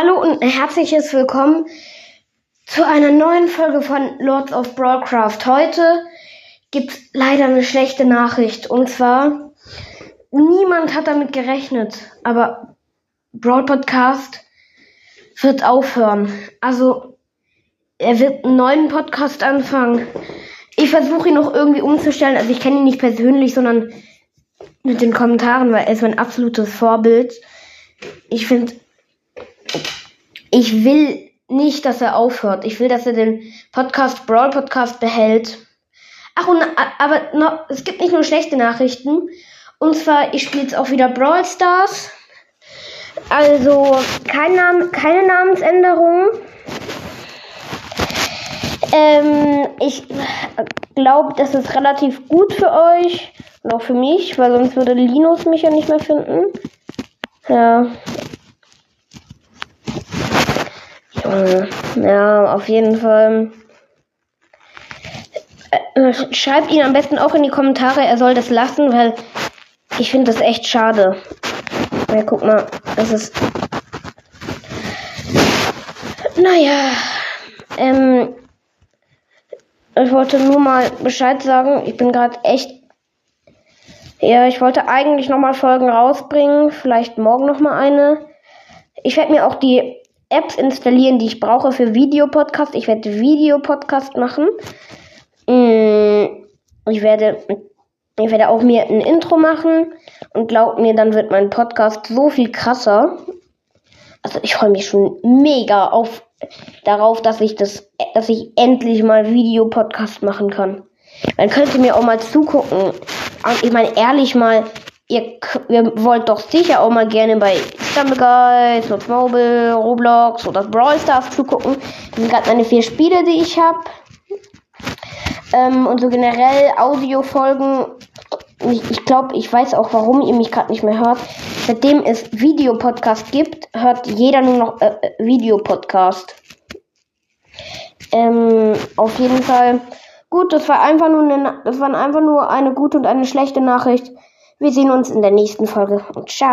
Hallo und herzliches Willkommen zu einer neuen Folge von Lords of Broadcraft. Heute gibt's leider eine schlechte Nachricht und zwar niemand hat damit gerechnet, aber Broad Podcast wird aufhören. Also er wird einen neuen Podcast anfangen. Ich versuche ihn noch irgendwie umzustellen. Also ich kenne ihn nicht persönlich, sondern mit den Kommentaren, weil er ist mein absolutes Vorbild. Ich finde ich will nicht, dass er aufhört. Ich will, dass er den Podcast Brawl Podcast behält. Ach und aber noch, es gibt nicht nur schlechte Nachrichten. Und zwar, ich spiele jetzt auch wieder Brawl Stars. Also kein Name, keine Namensänderung. Ähm, ich glaube, das ist relativ gut für euch und auch für mich, weil sonst würde Linus mich ja nicht mehr finden. Ja, Junge. Ja, auf jeden Fall. Äh, schreibt ihn am besten auch in die Kommentare, er soll das lassen, weil ich finde das echt schade. Ja, guck mal, das ist. Naja, ähm, ich wollte nur mal Bescheid sagen. Ich bin gerade echt. Ja, ich wollte eigentlich nochmal Folgen rausbringen. Vielleicht morgen nochmal eine. Ich werde mir auch die Apps installieren, die ich brauche für Videopodcast. Ich werde Videopodcast machen. Mm, ich werde, ich werde auch mir ein Intro machen und glaubt mir, dann wird mein Podcast so viel krasser. Also ich freue mich schon mega auf darauf, dass ich das, dass ich endlich mal Videopodcast machen kann. Man könnte mir auch mal zugucken. Ich meine ehrlich mal, ihr, ihr wollt doch sicher auch mal gerne bei Stumbleguide, Slots Mobile, Roblox oder Brawl Stars zugucken. Das sind gerade meine vier Spiele, die ich habe. Ähm, und so generell Audiofolgen. Ich, ich glaube, ich weiß auch, warum ihr mich gerade nicht mehr hört. Seitdem es Videopodcast gibt, hört jeder nur noch äh, äh Videopodcast. Ähm, auf jeden Fall. Gut, das war einfach nur eine, das waren einfach nur eine gute und eine schlechte Nachricht. Wir sehen uns in der nächsten Folge und ciao.